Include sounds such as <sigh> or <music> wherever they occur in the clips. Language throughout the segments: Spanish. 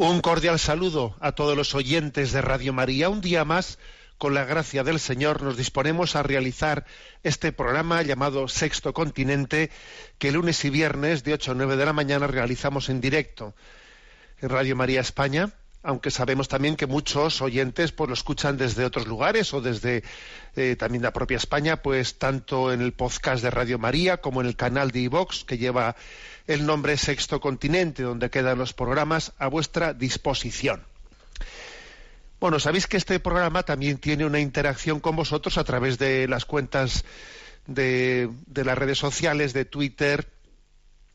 Un cordial saludo a todos los oyentes de Radio María. Un día más, con la gracia del Señor, nos disponemos a realizar este programa llamado Sexto Continente, que lunes y viernes de 8 a 9 de la mañana realizamos en directo en Radio María España, aunque sabemos también que muchos oyentes pues lo escuchan desde otros lugares o desde eh, también la propia España, pues tanto en el podcast de Radio María como en el canal de iVox que lleva el nombre Sexto Continente, donde quedan los programas a vuestra disposición. Bueno, sabéis que este programa también tiene una interacción con vosotros a través de las cuentas de, de las redes sociales, de Twitter,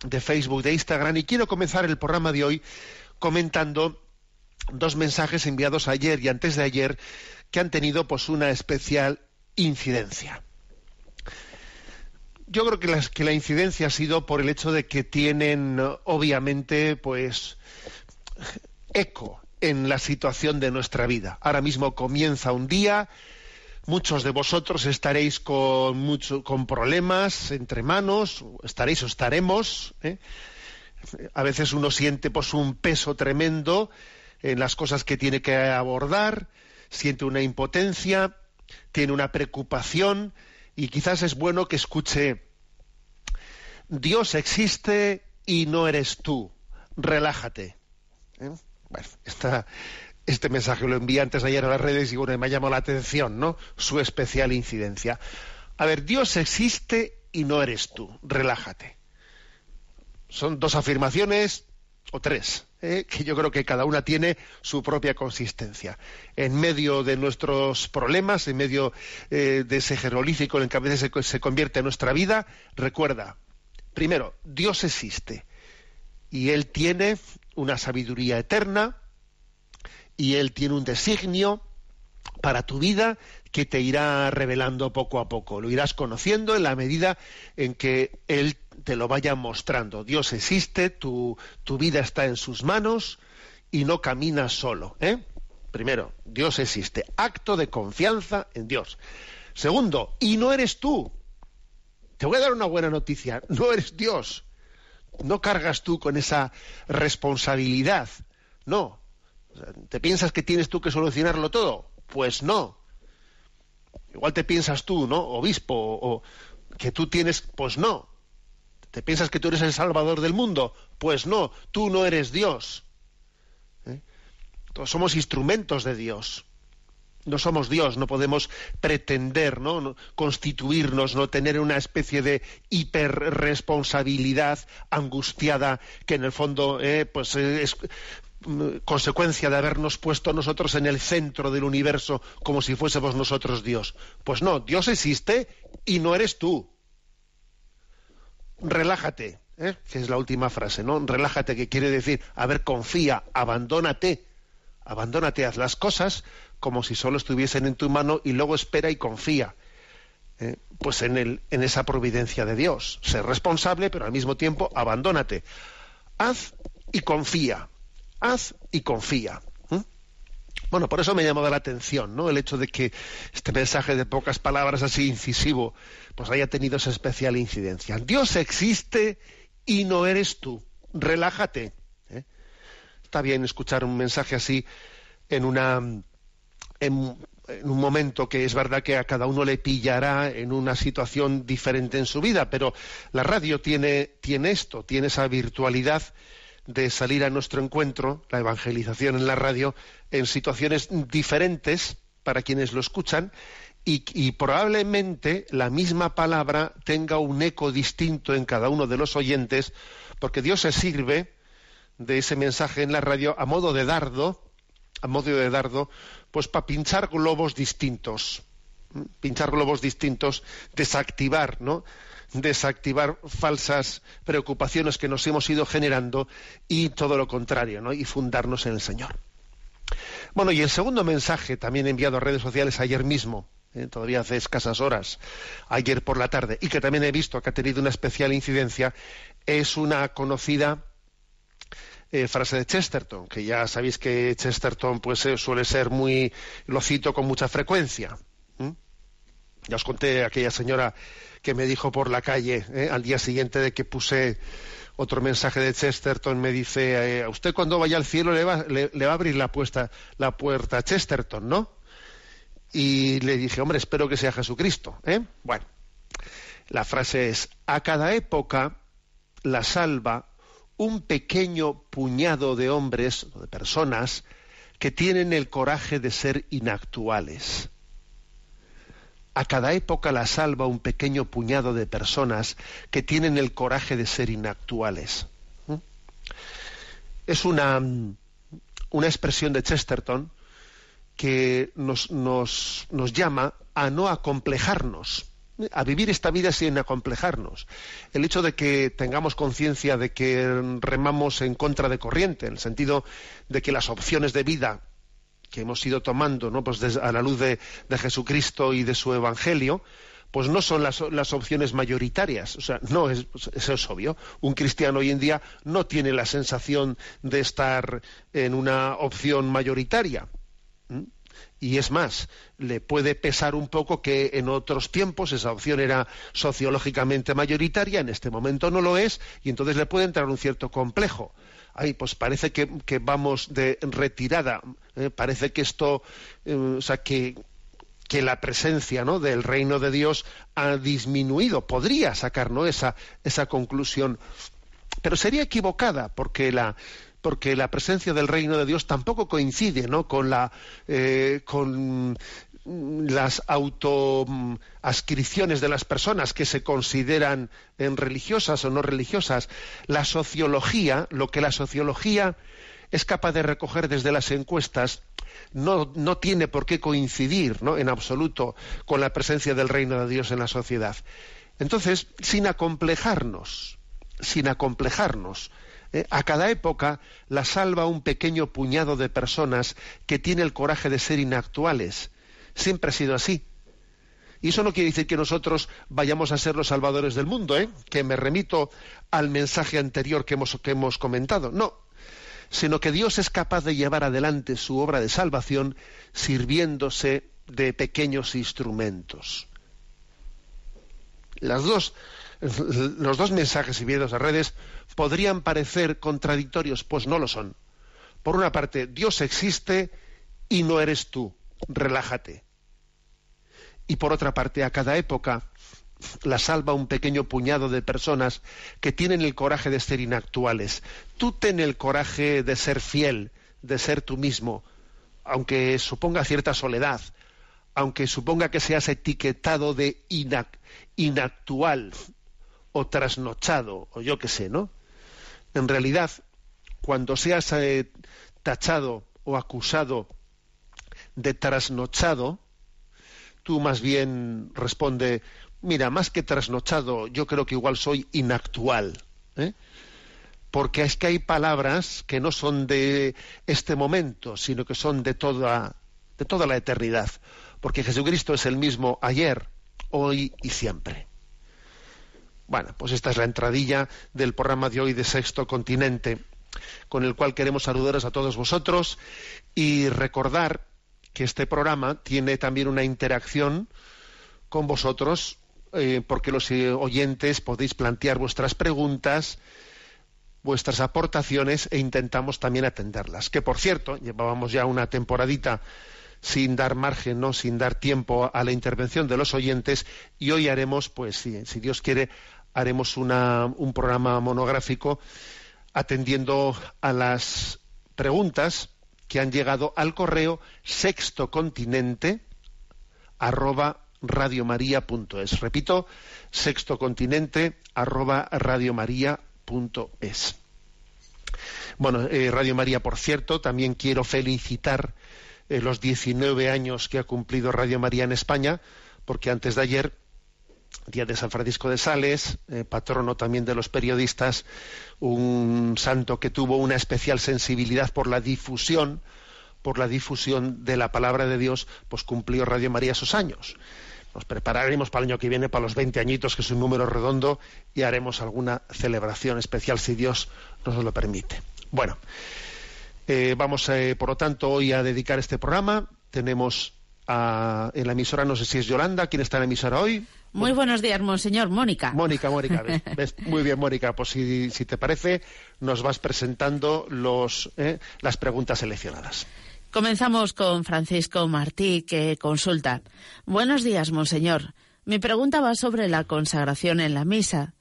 de Facebook, de Instagram, y quiero comenzar el programa de hoy comentando dos mensajes enviados ayer y antes de ayer que han tenido pues una especial incidencia. Yo creo que, las- que la incidencia ha sido por el hecho de que tienen obviamente pues eco en la situación de nuestra vida. Ahora mismo comienza un día, muchos de vosotros estaréis con mucho, con problemas entre manos, estaréis o estaremos. ¿eh? A veces uno siente pues un peso tremendo en las cosas que tiene que abordar, siente una impotencia, tiene una preocupación y quizás es bueno que escuche Dios existe y no eres tú. Relájate. ¿Eh? Bueno, este mensaje lo envié antes de ayer a las redes y bueno, me ha llamado la atención, ¿no? Su especial incidencia. A ver, Dios existe y no eres tú. Relájate. Son dos afirmaciones o tres, ¿eh? que yo creo que cada una tiene su propia consistencia. En medio de nuestros problemas, en medio eh, de ese jeroglífico en el que a veces se, se convierte nuestra vida, recuerda, primero, Dios existe y Él tiene una sabiduría eterna y Él tiene un designio para tu vida que te irá revelando poco a poco. Lo irás conociendo en la medida en que Él te lo vaya mostrando. Dios existe, tu, tu vida está en sus manos y no caminas solo. ¿eh? Primero, Dios existe. Acto de confianza en Dios. Segundo, y no eres tú. Te voy a dar una buena noticia. No eres Dios. No cargas tú con esa responsabilidad. No. ¿Te piensas que tienes tú que solucionarlo todo? Pues no. Igual te piensas tú, ¿no? Obispo, o que tú tienes, pues no. ¿Te piensas que tú eres el salvador del mundo? Pues no, tú no eres Dios. ¿Eh? Todos somos instrumentos de Dios. No somos Dios, no podemos pretender, ¿no? No- constituirnos, no tener una especie de hiperresponsabilidad angustiada que en el fondo eh, pues eh, es mm, consecuencia de habernos puesto nosotros en el centro del universo como si fuésemos nosotros Dios. Pues no, Dios existe y no eres tú. Relájate, ¿eh? que es la última frase, ¿no? Relájate, que quiere decir, a ver, confía, abandónate, abandónate, haz las cosas como si solo estuviesen en tu mano y luego espera y confía. ¿eh? Pues en, el, en esa providencia de Dios. Ser responsable, pero al mismo tiempo abandónate. Haz y confía. Haz y confía. Bueno, por eso me ha llamado la atención, ¿no? El hecho de que este mensaje de pocas palabras así incisivo, pues haya tenido esa especial incidencia. Dios existe y no eres tú. Relájate. ¿eh? Está bien escuchar un mensaje así en una en, en un momento que es verdad que a cada uno le pillará en una situación diferente en su vida, pero la radio tiene, tiene esto, tiene esa virtualidad de salir a nuestro encuentro, la evangelización en la radio, en situaciones diferentes para quienes lo escuchan y, probablemente la misma palabra tenga un eco distinto en cada uno de los oyentes, porque Dios se sirve de ese mensaje en la radio a modo de dardo, a modo de dardo, pues para pinchar globos distintos, pinchar globos distintos, desactivar, ¿no? desactivar falsas preocupaciones que nos hemos ido generando y todo lo contrario, ¿no? y fundarnos en el Señor. Bueno, y el segundo mensaje, también enviado a redes sociales ayer mismo, ¿eh? todavía hace escasas horas, ayer por la tarde, y que también he visto que ha tenido una especial incidencia, es una conocida eh, frase de Chesterton, que ya sabéis que Chesterton pues eh, suele ser muy, lo cito con mucha frecuencia. Ya os conté aquella señora que me dijo por la calle al día siguiente de que puse otro mensaje de Chesterton me dice, eh, a usted cuando vaya al cielo le va, le, va a abrir la, puesta, la puerta a Chesterton, ¿no? Y le dije, hombre, espero que sea Jesucristo. ¿eh? Bueno, la frase es, a cada época la salva un pequeño puñado de hombres de personas que tienen el coraje de ser inactuales. A cada época la salva un pequeño puñado de personas que tienen el coraje de ser inactuales. ¿Mm? Es una, una expresión de Chesterton que nos, nos, nos llama a no acomplejarnos, a vivir esta vida sin acomplejarnos. El hecho de que tengamos conciencia de que remamos en contra de corriente, en el sentido de que las opciones de vida que hemos ido tomando ¿no? pues a la luz de, Jesucristo y de su Evangelio, pues no son las, opciones mayoritarias. O sea, no es, pues, eso es obvio. Un cristiano hoy en día no tiene la sensación de estar en una opción mayoritaria. Y es más, le puede pesar un poco que en otros tiempos esa opción era sociológicamente mayoritaria, en este momento no lo es, y entonces le puede entrar un cierto complejo ay, pues parece que, vamos de retirada, ¿eh? parece que esto, eh, o sea, que, que la presencia ¿no? del reino de Dios ha disminuido. Podría sacar ¿no? esa, esa conclusión, pero sería equivocada porque la, porque la presencia del reino de Dios tampoco coincide ¿no? con, la, eh, con las autoascripciones de las personas que se consideran en religiosas o no religiosas. La sociología, lo que la sociología es capaz de recoger desde las encuestas, no, no tiene por qué coincidir ¿no? en absoluto con la presencia del reino de Dios en la sociedad. Entonces, sin acomplejarnos, sin acomplejarnos, ¿eh? a cada época la salva un pequeño puñado de personas que tiene el coraje de ser inactuales, Siempre ha sido así. Y eso no quiere decir que nosotros vayamos a ser los salvadores del mundo, ¿eh? que me remito al mensaje anterior que hemos, que hemos comentado. No, sino que Dios es capaz de llevar adelante su obra de salvación sirviéndose de pequeños instrumentos. Las dos, los dos mensajes enviados a redes podrían parecer contradictorios, pues no lo son. Por una parte, Dios existe y no eres tú relájate. Y por otra parte, a cada época la salva un pequeño puñado de personas que tienen el coraje de ser inactuales. Tú ten el coraje de ser fiel, de ser tú mismo, aunque suponga cierta soledad, aunque suponga que seas etiquetado de inactual o trasnochado, o yo qué sé, ¿no? En realidad, cuando seas eh, tachado o acusado de trasnochado, tú más bien responde, mira, más que trasnochado, yo creo que igual soy inactual. ¿eh? Porque es que hay palabras que no son de este momento, sino que son de toda, de toda la eternidad. Porque Jesucristo es el mismo ayer, hoy y siempre. Bueno, pues esta es la entradilla del programa de hoy de Sexto Continente, con el cual queremos saludaros a todos vosotros y recordar que este programa tiene también una interacción con vosotros, eh, porque los eh, oyentes podéis plantear vuestras preguntas, vuestras aportaciones e intentamos también atenderlas. Que por cierto, llevábamos ya una temporadita sin dar margen, no, sin dar tiempo a la intervención de los oyentes y hoy haremos, pues si, si Dios quiere, haremos una, un programa monográfico atendiendo a las preguntas que han llegado al correo sextocontinente arroba radiomaria.es. Repito, sextocontinente arroba radiomaria.es. Bueno, eh, Radio María, por cierto, también quiero felicitar eh, los 19 años que ha cumplido Radio María en España, porque antes de ayer, día de San Francisco de Sales, eh, patrono también de los periodistas, un santo que tuvo una especial sensibilidad por la difusión, por la difusión de la palabra de Dios, pues cumplió Radio María esos años. Nos prepararemos para el año que viene, para los 20 añitos, que es un número redondo, y haremos alguna celebración especial si Dios nos lo permite. Bueno, eh, vamos, eh, por lo tanto, hoy a dedicar este programa. Tenemos a, en la emisora, no sé si es Yolanda, ¿quién está en la emisora hoy? Muy buenos días, monseñor. Mónica. Mónica, Mónica. <laughs> Muy bien, Mónica. Pues si, te parece, nos vas presentando los, eh, las preguntas seleccionadas. Comenzamos con Francisco Martí, que consulta. Buenos días, monseñor. Mi pregunta va sobre la consagración en la misa.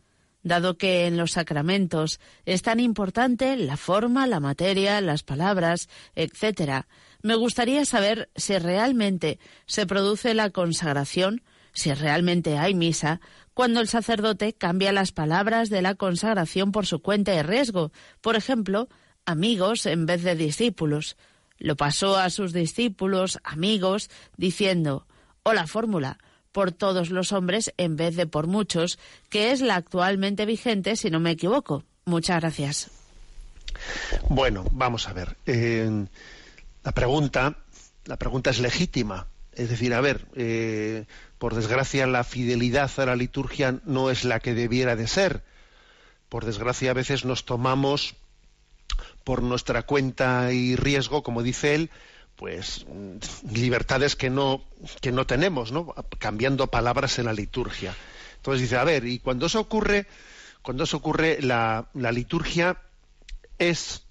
Dado que en los sacramentos es tan importante la forma, la materia, las palabras, etc., me gustaría saber si realmente se produce la consagración, si realmente hay misa, cuando el sacerdote cambia las palabras de la consagración por su cuenta y riesgo, por ejemplo, amigos en vez de discípulos. Lo pasó a sus discípulos, amigos, diciendo, o la fórmula, por todos los hombres en vez de por muchos, que es la actualmente vigente, si no me equivoco. Muchas gracias. Bueno, vamos a ver. La pregunta, la pregunta es legítima. Es decir, a ver, eh, por desgracia la fidelidad a la liturgia no es la que debiera de ser. Por desgracia a veces nos tomamos por nuestra cuenta y riesgo, como dice él, pues libertades que no, que no tenemos, ¿no? Cambiando palabras en la liturgia. Entonces dice, a ver, y cuando eso ocurre, cuando eso ocurre, la, la liturgia es,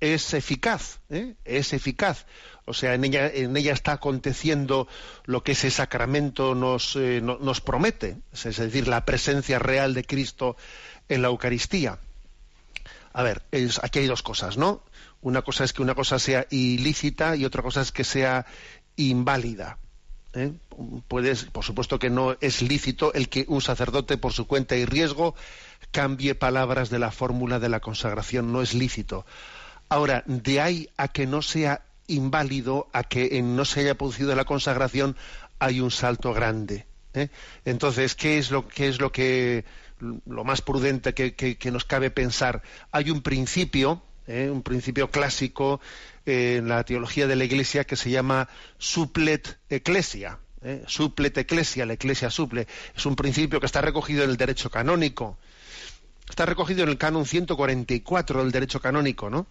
es eficaz, ¿eh? es eficaz. O sea, en ella, en ella está aconteciendo lo que ese sacramento nos, eh, nos promete, es decir, la presencia real de Cristo en la Eucaristía a ver, aquí hay dos cosas, ¿no? Una cosa es que una cosa sea ilícita y otra cosa es que sea inválida. ¿eh? Puedes, por supuesto que no es lícito el que un sacerdote por su cuenta y riesgo cambie palabras de la fórmula de la consagración, no es lícito. Ahora, de ahí a que no sea inválido, a que no se haya producido la consagración, hay un salto grande. ¿eh? Entonces, ¿qué es lo, es lo que lo más prudente que, nos cabe pensar. Hay un principio, ¿eh? un principio clásico eh, en la teología de la Iglesia que se llama suplet ecclesia. Suplet ecclesia, la Iglesia suple. Es un principio que está recogido en el derecho canónico. Está recogido en el canon 144 del derecho canónico, ¿no?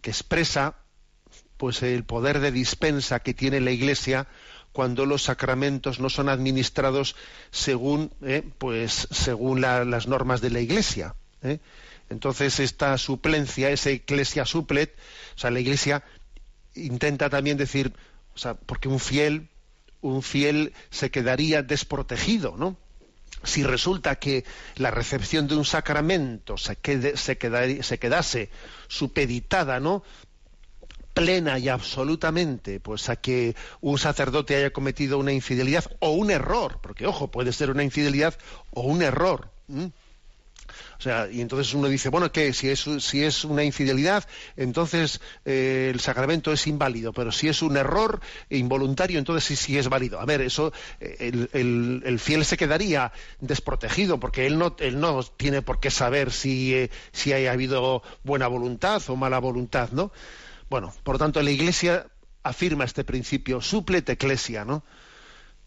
que expresa pues el poder de dispensa que tiene la Iglesia cuando los sacramentos no son administrados según, eh, pues, según las normas de la Iglesia. ¿eh? Entonces, esta suplencia, esa iglesia suplet, o sea, la Iglesia intenta también decir, o sea, porque un fiel, un fiel se quedaría desprotegido, ¿no? Si resulta que la recepción de un sacramento se, quede, se, se quedase supeditada, ¿no? plena y absolutamente pues a que un sacerdote haya cometido una infidelidad o un error, porque ojo, puede ser una infidelidad o un error. O sea, y entonces uno dice, bueno, que si es, si es una infidelidad, entonces eh, el sacramento es inválido, pero si es un error involuntario, entonces sí, sí es válido. A ver, eso, eh, el, el, fiel se quedaría desprotegido, porque él no, él no tiene por qué saber si, eh, si haya habido buena voluntad o mala voluntad, ¿no? Bueno, por tanto, la Iglesia afirma este principio, suplet ecclesia, ¿no?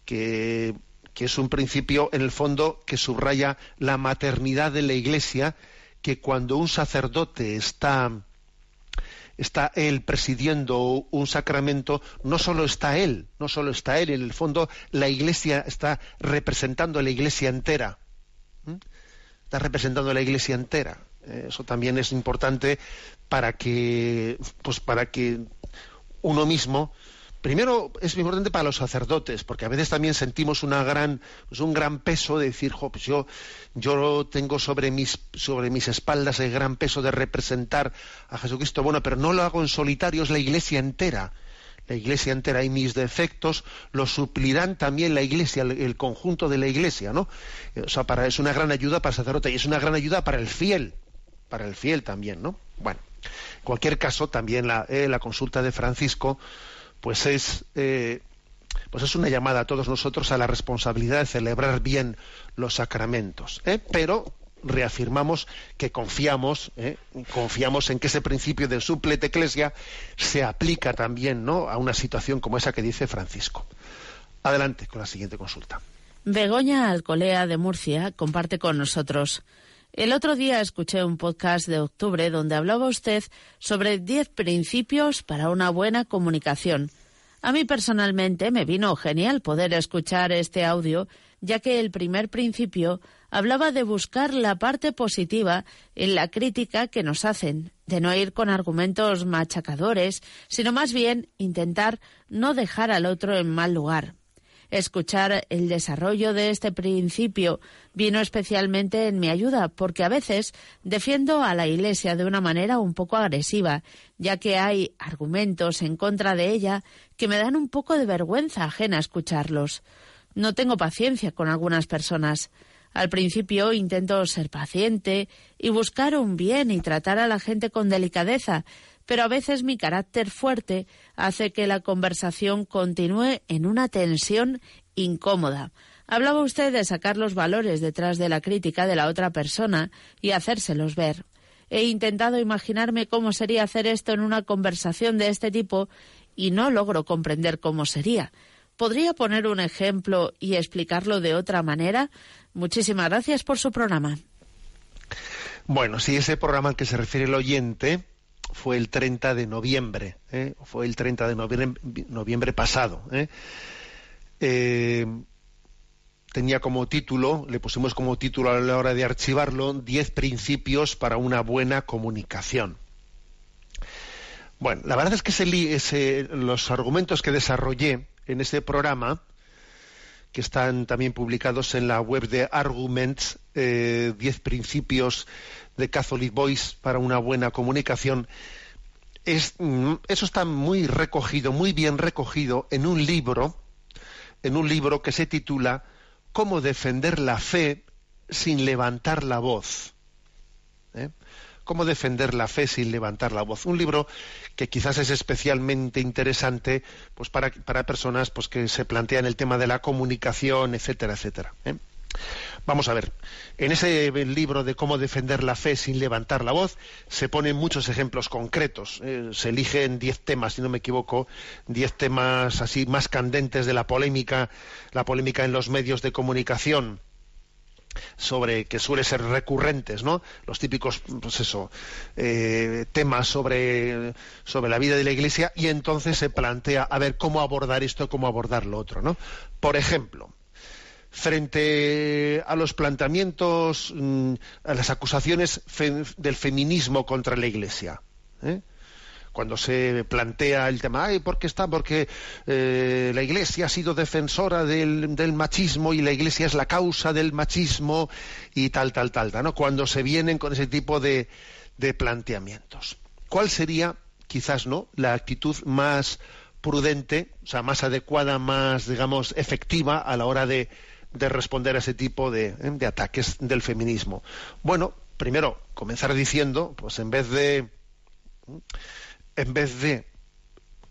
Que, es un principio, en el fondo, que subraya la maternidad de la Iglesia, que cuando un sacerdote está, está él presidiendo un sacramento, no solo está él, no solo está él, en el fondo la Iglesia está representando a la Iglesia entera. Está representando a la Iglesia entera. Eso también es importante para que, pues para que uno mismo, primero es importante para los sacerdotes, porque a veces también sentimos una gran, pues un gran peso de decir, pues yo, tengo sobre mis, espaldas el gran peso de representar a Jesucristo. Bueno, pero no lo hago en solitario, es la iglesia entera. la iglesia entera y mis defectos los suplirán también la iglesia, el, conjunto de la iglesia, ¿no? O sea, es una gran ayuda para el sacerdote y es una gran ayuda para el fiel, para el fiel también, ¿no? Bueno, en cualquier caso, también la, eh, la consulta de Francisco, pues es, eh, pues es una llamada a todos nosotros a la responsabilidad de celebrar bien los sacramentos, ¿eh? pero reafirmamos que confiamos, ¿eh? confiamos en que ese principio de suplete eclesia se aplica también ¿no? a una situación como esa que dice Francisco. Adelante con la siguiente consulta. Begoña Alcolea de Murcia comparte con nosotros. El otro día escuché un podcast de octubre donde hablaba usted sobre 10 principios para una buena comunicación. A mí personalmente me vino genial poder escuchar este audio, ya que el primer principio hablaba de buscar la parte positiva en la crítica que nos hacen, de no ir con argumentos machacadores, sino más bien intentar no dejar al otro en mal lugar. Escuchar el desarrollo de este principio vino especialmente en mi ayuda, porque a veces defiendo a la Iglesia de una manera un poco agresiva, ya que hay argumentos en contra de ella que me dan un poco de vergüenza ajena escucharlos. No tengo paciencia con algunas personas. Al principio intento ser paciente y buscar un bien y tratar a la gente con delicadeza, pero a veces mi carácter fuerte hace que la conversación continúe en una tensión incómoda. Hablaba usted de sacar los valores detrás de la crítica de la otra persona y hacérselos ver. He intentado imaginarme cómo sería hacer esto en una conversación de este tipo y no logro comprender cómo sería. ¿Podría poner un ejemplo y explicarlo de otra manera? Muchísimas gracias por su programa. Bueno, si ese programa al que se refiere el oyente fue el 30 de noviembre, ¿eh? fue el 30 de noviembre, pasado. ¿eh? Eh, tenía como título, le pusimos como título a la hora de archivarlo, 10 principios para una buena comunicación. Bueno, la verdad es que los argumentos que desarrollé en ese programa, que están también publicados en la web de Arguments, 10 eh, principios de Catholic Voice para una buena comunicación, es, mm, eso está muy recogido, muy bien recogido en un libro, en un libro que se titula Cómo defender la fe sin levantar la voz. ¿Eh? Cómo defender la fe sin levantar la voz. Un libro que quizás es especialmente interesante pues para, para personas pues, que se plantean el tema de la comunicación, etcétera, etcétera. ¿eh? Vamos a ver, en ese libro de cómo defender la fe sin levantar la voz se ponen muchos ejemplos concretos. ¿eh? se eligen diez temas, si no me equivoco, diez temas así más candentes de la polémica, la polémica en los medios de comunicación sobre que suele ser recurrentes, ¿no? Los típicos, pues eso, eh, temas sobre, sobre la vida de la Iglesia y entonces se plantea a ver cómo abordar esto, cómo abordar lo otro, ¿no? Por ejemplo, frente a los planteamientos, mm, a las acusaciones del feminismo contra la Iglesia. ¿eh? cuando se plantea el tema, ay, ¿por qué está? Porque eh, la Iglesia ha sido defensora del, machismo y la Iglesia es la causa del machismo y tal, tal, tal, ¿no? Cuando se vienen con ese tipo de, planteamientos. ¿Cuál sería, quizás, no, la actitud más prudente, o sea, más adecuada, más, digamos, efectiva a la hora de, responder a ese tipo de, ¿eh? de ataques del feminismo? Bueno, primero, comenzar diciendo, pues en vez de en vez de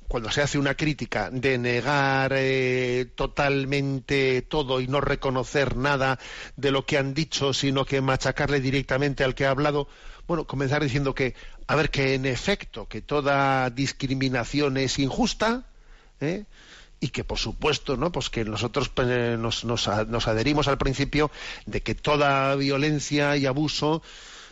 cuando se hace una crítica de negar eh, totalmente todo y no reconocer nada de lo que han dicho, sino que machacarle directamente al que ha hablado, bueno, comenzar diciendo que, a ver, que en efecto, que toda discriminación es injusta, ¿eh? Y que por supuesto, ¿no? Pues que nosotros pues, nos, nos, adherimos al principio de que toda violencia y abuso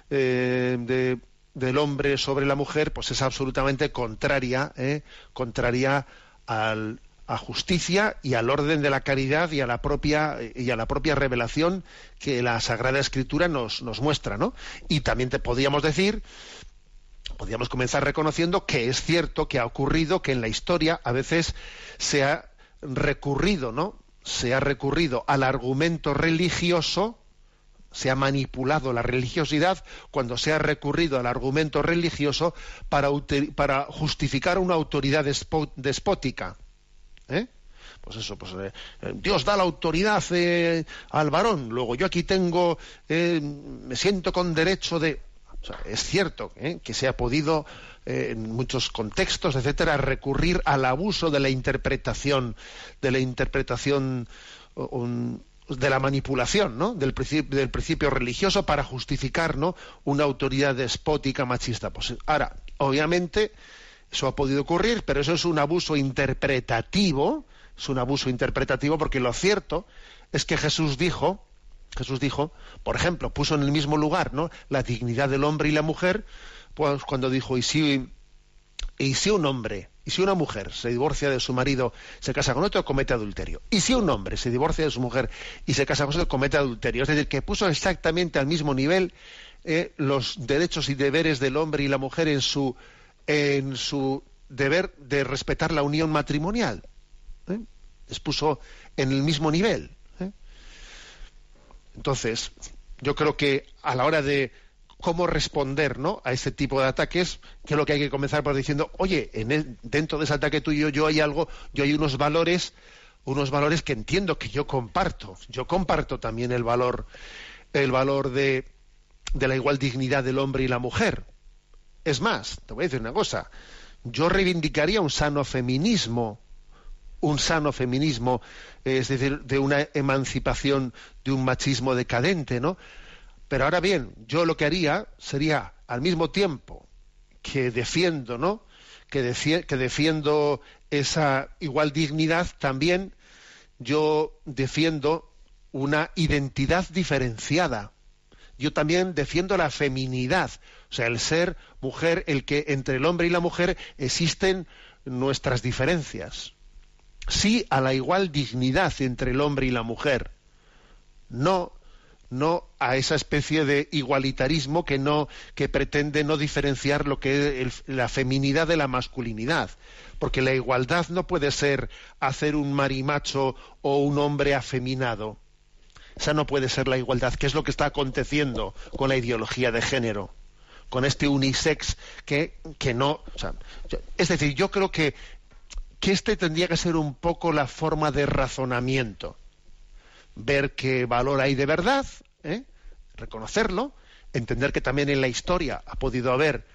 eh, de del hombre sobre la mujer pues es absolutamente contraria ¿eh? contraria al, a justicia y al orden de la caridad y a la propia y a la propia revelación que la Sagrada Escritura nos, nos muestra, ¿no? Y también te podíamos decir, podríamos comenzar reconociendo que es cierto que ha ocurrido que en la historia a veces se ha recurrido, ¿no? Se ha recurrido al argumento religioso se ha manipulado la religiosidad cuando se ha recurrido al argumento religioso para, justificar una autoridad despótica. ¿eh? Pues eso, pues eh, Dios da la autoridad eh, al varón, luego yo aquí tengo, me siento con derecho de... es cierto que se ha podido en muchos contextos, etcétera, recurrir al abuso de la interpretación, de la interpretación de la manipulación ¿no? del, principio, del principio religioso para justificar ¿no? una autoridad despótica machista. Pues, ahora, obviamente, eso ha podido ocurrir, pero eso es un abuso interpretativo, es un abuso interpretativo porque lo cierto es que Jesús dijo, Jesús dijo, por ejemplo, puso en el mismo lugar ¿no? la dignidad del hombre y la mujer, pues cuando dijo, y si, y si un hombre y si una mujer se divorcia de su marido, se casa con otro, comete adulterio. Y si un hombre se divorcia de su mujer y se casa con otro, comete adulterio. Es decir, que puso exactamente al mismo nivel eh, los derechos y deberes del hombre y la mujer en su, en su deber de respetar la unión matrimonial. ¿eh? Les puso en el mismo nivel. Entonces, yo creo que a la hora de cómo responder ¿no? a este tipo de ataques, que es lo que hay que comenzar por diciendo, oye, en dentro de ese ataque tuyo yo hay algo, yo hay unos valores, unos valores que entiendo que yo comparto. Yo comparto también el valor, el valor de, de la igual dignidad del hombre y la mujer. Es más, te voy a decir una cosa, yo reivindicaría un sano feminismo, un sano feminismo, es decir, de una emancipación de un machismo decadente, ¿no? Pero ahora bien, yo lo que haría sería, al mismo tiempo que defiendo, ¿no? Que, defiendo esa igual dignidad, también yo defiendo una identidad diferenciada. Yo también defiendo la feminidad, o sea, el ser mujer, el que entre el hombre y la mujer existen nuestras diferencias. Sí a la igual dignidad entre el hombre y la mujer. No no a esa especie de igualitarismo que no que pretende no diferenciar lo que es la feminidad de la masculinidad porque la igualdad no puede ser hacer un marimacho o un hombre afeminado esa no puede ser la igualdad que es lo que está aconteciendo con la ideología de género con este unisex que, que no es decir yo creo que que este tendría que ser un poco la forma de razonamiento ver qué valor hay de verdad, ¿eh? reconocerlo, entender que también en la historia ha podido haber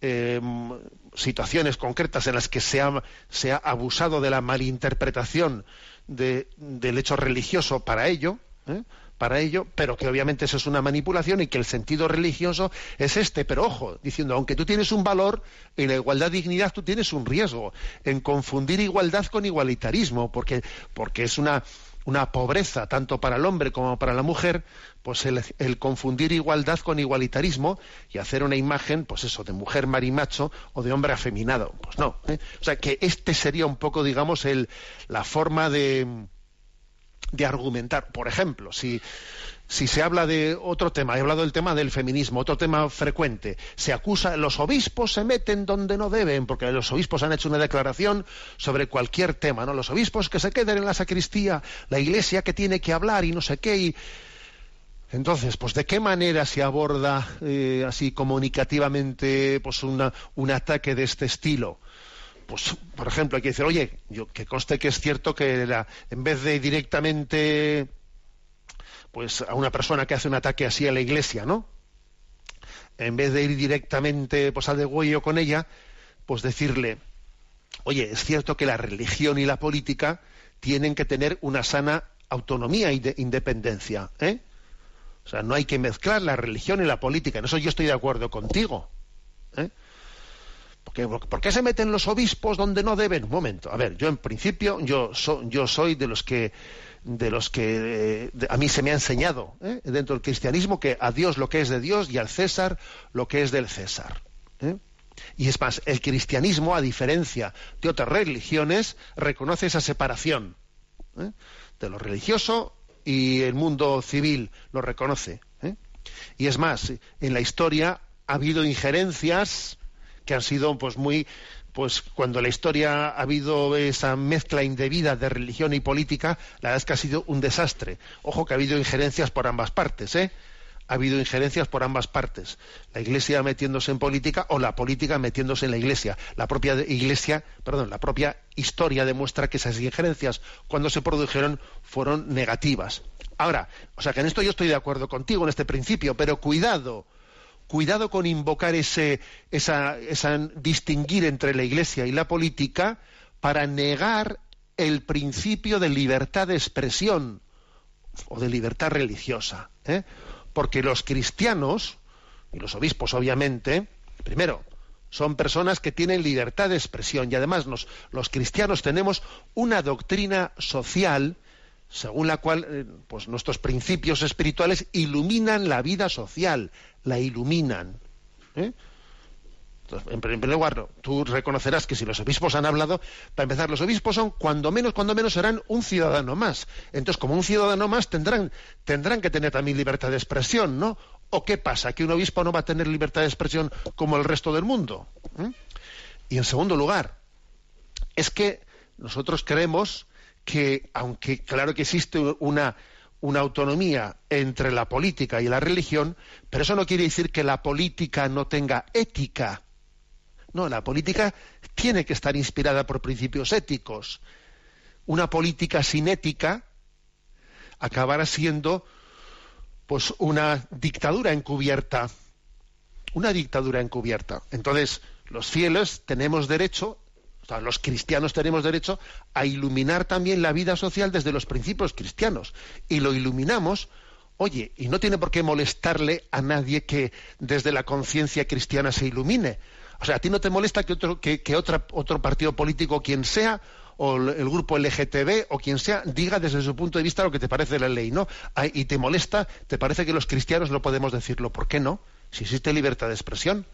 em, situaciones concretas en las que se ha, se ha abusado de la malinterpretación del hecho religioso para ello, ¿eh? Para ello, pero que obviamente eso es una manipulación y que el sentido religioso es este. Pero ojo, diciendo, aunque tú tienes un valor, en la igualdad dignidad tú tienes un riesgo en confundir igualdad con igualitarismo, porque, porque es una una pobreza tanto para el hombre como para la mujer, pues el, confundir igualdad con igualitarismo y hacer una imagen, pues eso, de mujer marimacho o de hombre afeminado. Pues no. ¿eh? O sea, que este sería un poco, digamos, el, la forma de, de argumentar. Por ejemplo, si, se habla de otro tema, he hablado del tema del feminismo, otro tema frecuente, se acusa, los obispos se meten donde no deben, porque los obispos han hecho una declaración sobre cualquier tema, ¿no? Los obispos que se queden en la sacristía, la iglesia que tiene que hablar y no sé qué, y... Entonces, pues de qué manera se aborda eh, así comunicativamente pues una, un ataque de este estilo pues por ejemplo hay que decir oye yo que conste que es cierto que la, en vez de directamente pues a una persona que hace un ataque así a la iglesia, ¿no? En vez de ir directamente pues al degüello con ella, pues decirle, oye, es cierto que la religión y la política tienen que tener una sana autonomía de independencia, ¿eh? O sea, no hay que mezclar la religión y la política. En eso yo estoy de acuerdo contigo. ¿eh? Porque, ¿Por qué se meten los obispos donde no deben? Un momento. A ver, yo en principio, yo, yo soy de los que de los que eh, a mí se me ha enseñado ¿eh? dentro del cristianismo que a Dios lo que es de Dios y al César lo que es del César. ¿eh? Y es más, el cristianismo, a diferencia de otras religiones, reconoce esa separación de lo religioso y el mundo civil lo reconoce. Y es más, en la historia ha habido injerencias que han sido pues muy pues cuando la historia ha habido esa mezcla indebida de religión y política, la verdad es que ha sido un desastre. Ojo que ha habido injerencias por ambas partes, ¿eh? ha habido injerencias por ambas partes. La Iglesia metiéndose en política o la política metiéndose en la Iglesia. La propia Iglesia, perdón, la propia historia demuestra que esas injerencias, cuando se produjeron, fueron negativas. Ahora, o sea que en esto yo estoy de acuerdo contigo en este principio, pero cuidado, cuidado con invocar ese, esa, esa distinguir entre la Iglesia y la política para negar el principio de libertad de expresión o de libertad religiosa. ¿eh? Porque los cristianos, y los obispos obviamente, primero, son personas que tienen libertad de expresión y además los cristianos tenemos una doctrina social según la cual eh, pues nuestros principios espirituales iluminan la vida social, la iluminan. ¿eh? en primer lugar, tú reconocerás que si los obispos han hablado, para empezar, los obispos son cuando menos, cuando menos serán un ciudadano más. Entonces, como un ciudadano más, tendrán, tendrán que tener también libertad de expresión, ¿no? ¿O qué pasa? ¿Que un obispo no va a tener libertad de expresión como el resto del mundo? ¿Mm? Y en segundo lugar, es que nosotros creemos que, aunque claro que existe una, una autonomía entre la política y la religión, pero eso no quiere decir que la política no tenga ética. No, la política tiene que estar inspirada por principios éticos. Una política sin ética acabará siendo pues una dictadura encubierta. Una dictadura encubierta. Entonces, los fieles tenemos derecho o sea, los cristianos tenemos derecho a iluminar también la vida social desde los principios cristianos. Y lo iluminamos, oye, y no tiene por qué molestarle a nadie que desde la conciencia cristiana se ilumine. O sea, a ti no te molesta que otro, que, otro partido político, quien sea, o el grupo LGTB o quien sea, diga desde su punto de vista lo que te parece la ley, ¿no? Y te molesta, te parece que los cristianos no podemos decirlo. ¿Por qué no? Si existe libertad de expresión.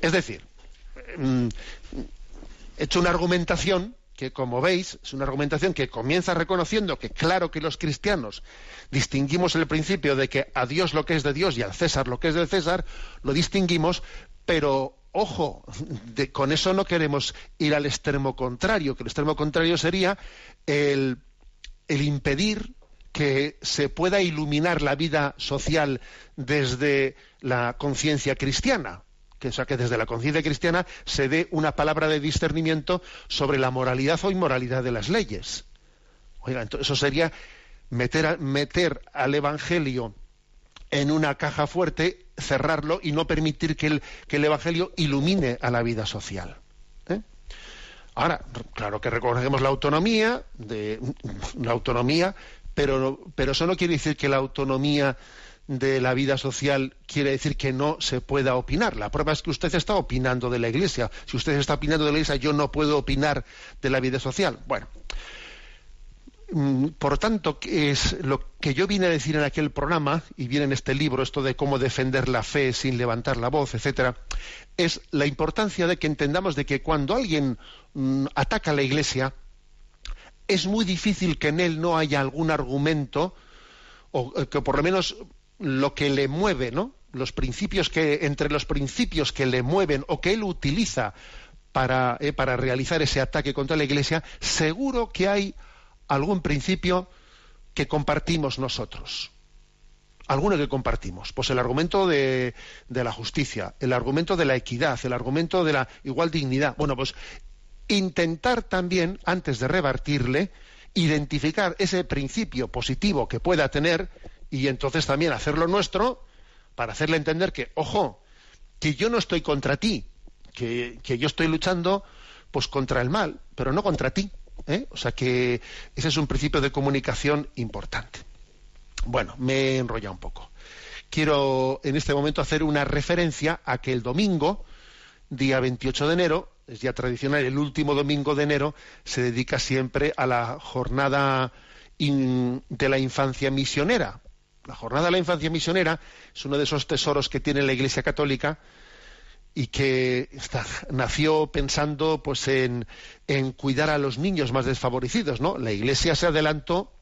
Es decir, mm, he hecho una argumentación que, como veis, es una argumentación que comienza reconociendo que claro que los cristianos distinguimos el principio de que a Dios lo que es de Dios y al César lo que es del César, lo distinguimos, pero ojo, con eso no queremos ir al extremo contrario, que el extremo contrario sería el impedir que se pueda iluminar la vida social desde la conciencia cristiana que, o sea, que desde la conciencia cristiana se dé una palabra de discernimiento sobre la moralidad o inmoralidad de las leyes. Oiga, eso sería meter, meter al Evangelio en una caja fuerte, cerrarlo y no permitir que el, que el Evangelio ilumine a la vida social. ¿eh? Ahora, claro que reconocemos la autonomía, de, la autonomía, pero, pero eso no quiere decir que la autonomía de la vida social quiere decir que no se pueda opinar. La prueba es que usted está opinando de la Iglesia. Si usted está opinando de la Iglesia, yo no puedo opinar de la vida social. Bueno, mm, por tanto, es lo que yo vine a decir en aquel programa, y viene en este libro, esto de cómo defender la fe sin levantar la voz, etcétera, es la importancia de que entendamos de que cuando alguien mm, ataca a la Iglesia, es muy difícil que en él no haya algún argumento, o eh, que por lo menos lo que le mueve, ¿no? Los principios que, entre los principios que le mueven o que él utiliza para, eh, para realizar ese ataque contra la Iglesia, seguro que hay algún principio que compartimos nosotros. Alguno que compartimos. Pues el argumento de, de, la justicia, el argumento de la equidad, el argumento de la igual dignidad. Bueno, pues intentar también, antes de rebatirle, identificar ese principio positivo que pueda tener y entonces también hacerlo nuestro para hacerle entender que, ojo, que yo no estoy contra ti, que, yo estoy luchando pues contra el mal, pero no contra ti. ¿eh? O sea que ese es un principio de comunicación importante. Bueno, me he enrollado un poco. Quiero en este momento hacer una referencia a que el domingo, día 28 de enero, es ya tradicional, el último domingo de enero, se dedica siempre a la jornada de la infancia misionera, la jornada de la infancia misionera es uno de esos tesoros que tiene la Iglesia Católica y que nació pensando pues en, cuidar a los niños más desfavorecidos, ¿no? La Iglesia se adelantó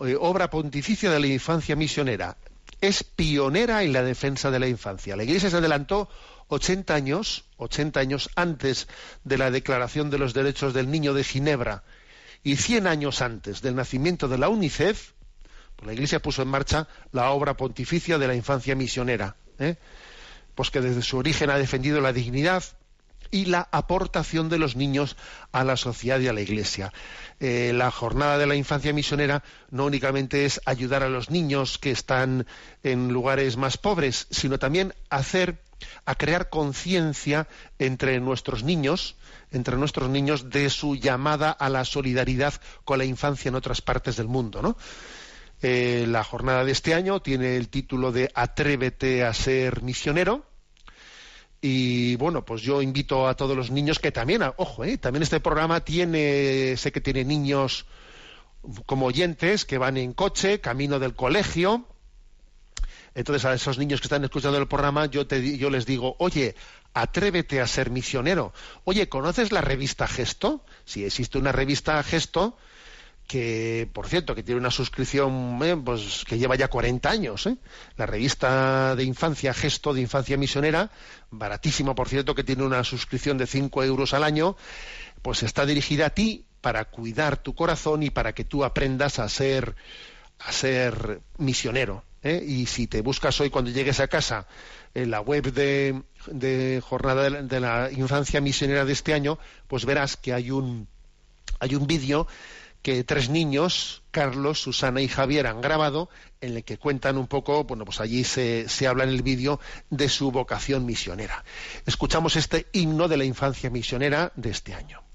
eh, obra pontificia de la infancia misionera. Es pionera en la defensa de la infancia. La Iglesia se adelantó 80 años, 80 años antes de la Declaración de los Derechos del Niño de Ginebra y 100 años antes del nacimiento de la UNICEF la Iglesia puso en marcha la obra pontificia de la infancia misionera, ¿eh? pues que desde su origen ha defendido la dignidad y la aportación de los niños a la sociedad y a la Iglesia. Eh, la jornada de la infancia misionera no únicamente es ayudar a los niños que están en lugares más pobres, sino también hacer a crear conciencia entre nuestros niños, entre nuestros niños de su llamada a la solidaridad con la infancia en otras partes del mundo, ¿no? Eh, la jornada de este año tiene el título de Atrévete a ser misionero. Y bueno, pues yo invito a todos los niños que también, ojo, eh, también este programa tiene, sé que tiene niños como oyentes que van en coche, camino del colegio. Entonces a esos niños que están escuchando el programa yo, te, yo les digo, oye, atrévete a ser misionero. Oye, ¿conoces la revista Gesto? Si existe una revista Gesto, que por cierto que tiene una suscripción eh, pues, que lleva ya 40 años ¿eh? la revista de infancia gesto de infancia misionera baratísima por cierto que tiene una suscripción de 5 euros al año pues está dirigida a ti para cuidar tu corazón y para que tú aprendas a ser a ser misionero ¿eh? y si te buscas hoy cuando llegues a casa en la web de, de jornada de la infancia misionera de este año pues verás que hay un hay un vídeo que tres niños, Carlos, Susana y Javier, han grabado, en el que cuentan un poco, bueno, pues allí se, se habla en el vídeo de su vocación misionera. Escuchamos este himno de la infancia misionera de este año.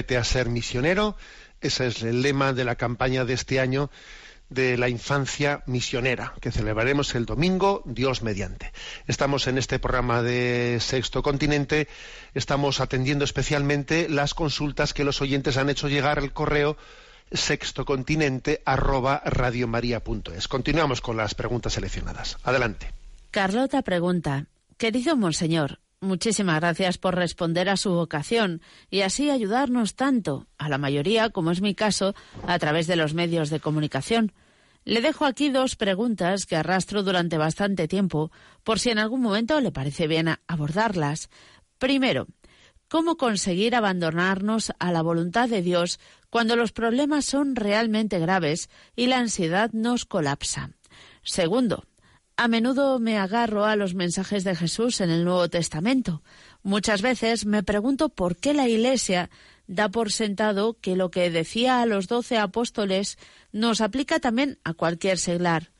Atrévete a ser misionero. Ese es el lema de la campaña de este año de la infancia misionera, que celebraremos el domingo, Dios mediante. Estamos en este programa de Sexto Continente, estamos atendiendo especialmente las consultas que los oyentes han hecho llegar al correo sextocontinente arroba Continuamos con las preguntas seleccionadas. Adelante. Carlota pregunta, Querido Monseñor, muchísimas gracias por responder a su vocación y así ayudarnos tanto, a la mayoría, como es mi caso, a través de los medios de comunicación. Le dejo aquí dos preguntas que arrastro durante bastante tiempo, por si en algún momento le parece bien abordarlas. Primero, ¿cómo conseguir abandonarnos a la voluntad de Dios cuando los problemas son realmente graves y la ansiedad nos colapsa? Segundo, a menudo me agarro a los mensajes de Jesús en el Nuevo Testamento. Muchas veces me pregunto por qué la Iglesia da por sentado que lo que decía a los doce apóstoles nos aplica también a cualquier seglar.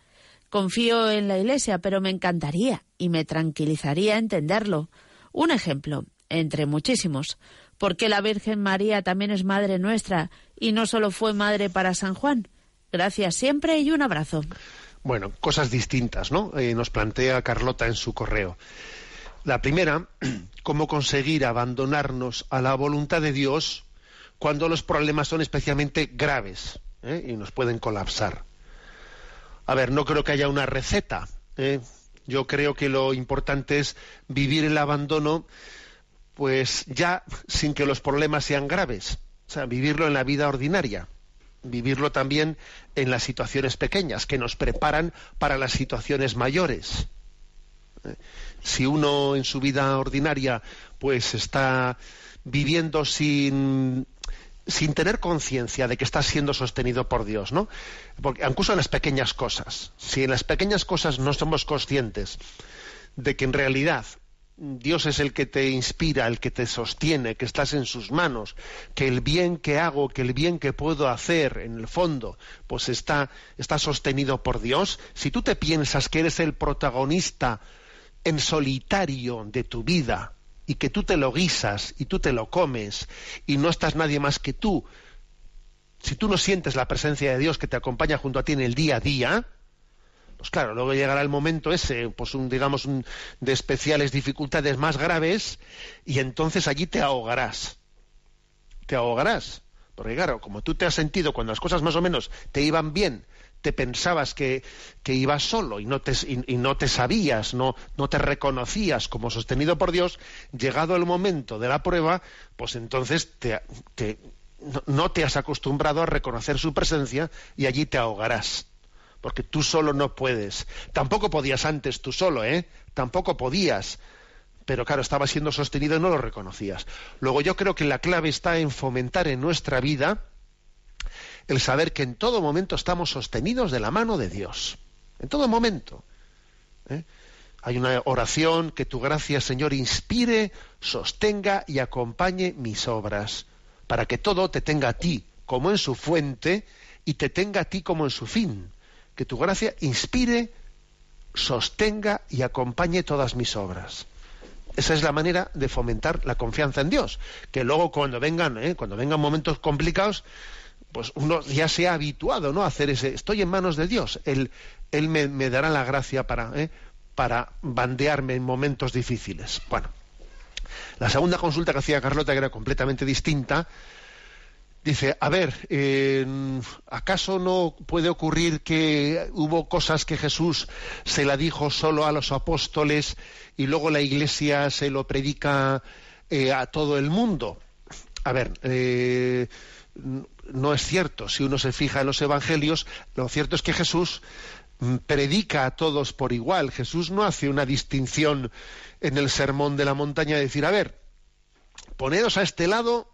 Confío en la Iglesia, pero me encantaría y me tranquilizaría entenderlo. Un ejemplo, entre muchísimos. ¿Por qué la Virgen María también es Madre nuestra y no solo fue Madre para San Juan? Gracias siempre y un abrazo. Bueno, cosas distintas, ¿no? Eh, nos plantea Carlota en su correo. La primera, <clears throat> cómo conseguir abandonarnos a la voluntad de Dios cuando los problemas son especialmente graves ¿eh? y nos pueden colapsar. A ver, no creo que haya una receta. ¿eh? Yo creo que lo importante es vivir el abandono, pues ya sin que los problemas sean graves. O sea, vivirlo en la vida ordinaria vivirlo también en las situaciones pequeñas, que nos preparan para las situaciones mayores. ¿Eh? Si uno en su vida ordinaria pues está viviendo sin, sin tener conciencia de que está siendo sostenido por Dios, ¿no? Porque incluso en las pequeñas cosas, si en las pequeñas cosas no somos conscientes de que en realidad Dios es el que te inspira, el que te sostiene, que estás en sus manos, que el bien que hago, que el bien que puedo hacer, en el fondo, pues está, está sostenido por Dios. Si tú te piensas que eres el protagonista en solitario de tu vida y que tú te lo guisas y tú te lo comes y no estás nadie más que tú, si tú no sientes la presencia de Dios que te acompaña junto a ti en el día a día, pues claro, luego llegará el momento ese, pues un, digamos, de especiales dificultades más graves, y entonces allí te ahogarás. Te ahogarás. Porque claro, como tú te has sentido cuando las cosas más o menos te iban bien, te pensabas que, que ibas solo y no te, y, no te sabías, no, no te reconocías como sostenido por Dios, llegado el momento de la prueba, pues entonces te, no te has acostumbrado a reconocer su presencia y allí te ahogarás porque tú solo no puedes. Tampoco podías antes tú solo, ¿eh? Tampoco podías. Pero claro, estaba siendo sostenido y no lo reconocías. Luego yo creo que la clave está en fomentar en nuestra vida el saber que en todo momento estamos sostenidos de la mano de Dios. En todo momento. ¿eh? Hay una oración que tu gracia, Señor, inspire, sostenga y acompañe mis obras, para que todo te tenga a ti como en su fuente y te tenga a ti como en su fin que tu gracia inspire, sostenga y acompañe todas mis obras. Esa es la manera de fomentar la confianza en Dios, que luego cuando vengan, ¿eh? cuando vengan momentos complicados, pues uno ya se ha habituado, ¿no? A hacer ese, estoy en manos de Dios, él, él me, dará la gracia para, ¿eh? para bandearme en momentos difíciles. Bueno, la segunda consulta que hacía Carlota, que era completamente distinta, Dice, a ver, ¿acaso no puede ocurrir que hubo cosas que Jesús se la dijo solo a los apóstoles y luego la Iglesia se lo predica eh, a todo el mundo? A ver, eh, no es cierto. Si uno se fija en los Evangelios, lo cierto es que Jesús mm, predica a todos por igual. Jesús no hace una distinción en el sermón de la montaña de decir, a ver, ponedos a este lado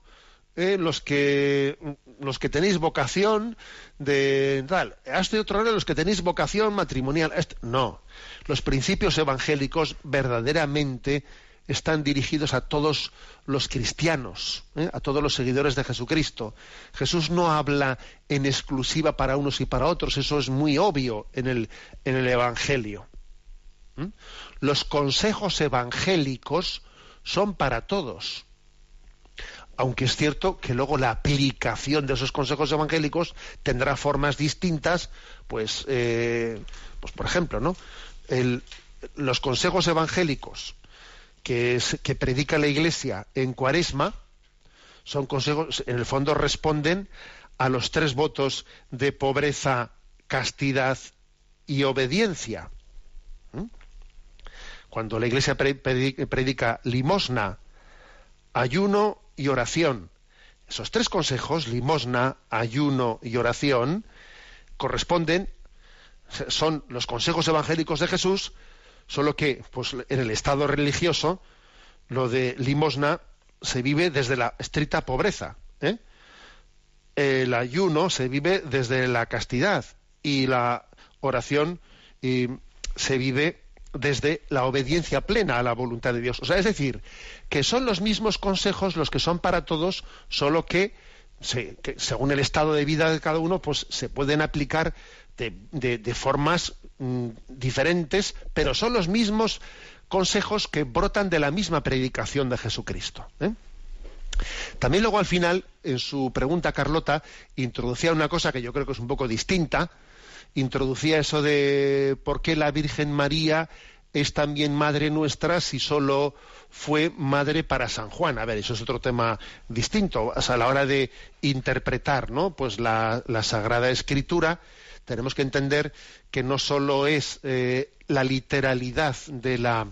eh, los que los que tenéis vocación de tal, a este otro lado los que tenéis vocación matrimonial, no, los principios evangélicos verdaderamente están dirigidos a todos los cristianos, ¿eh? a todos los seguidores de Jesucristo. Jesús no habla en exclusiva para unos y para otros, eso es muy obvio en el, en el Evangelio. Los consejos evangélicos son para todos aunque es cierto que luego la aplicación de esos consejos evangélicos tendrá formas distintas, pues, eh, pues por ejemplo, ¿no? los consejos evangélicos que, que predica la Iglesia en Cuaresma son consejos, en el fondo responden a los tres votos de pobreza, castidad y obediencia. cuando la Iglesia predica limosna, ayuno y oración. Esos tres consejos, limosna, ayuno y oración, corresponden, son los consejos evangélicos de Jesús, solo que pues, en el estado religioso lo de limosna se vive desde la estricta pobreza. ¿eh? El ayuno se vive desde la castidad y la oración se vive desde la obediencia plena a la voluntad de Dios. O sea, es decir, que son los mismos consejos los que son para todos, solo que, según el estado de vida de cada uno, pues se pueden aplicar de, formas mm, diferentes, pero son los mismos consejos que brotan de la misma predicación de Jesucristo. ¿eh? También luego al final, en su pregunta, Carlota, introducía una cosa que yo creo que es un poco distinta, introducía eso de por qué la Virgen María es también madre nuestra si solo fue madre para San Juan. A ver, eso es otro tema distinto. a la hora de interpretar, ¿no? Pues la, Sagrada Escritura, tenemos que entender que no solo es eh, la literalidad de la,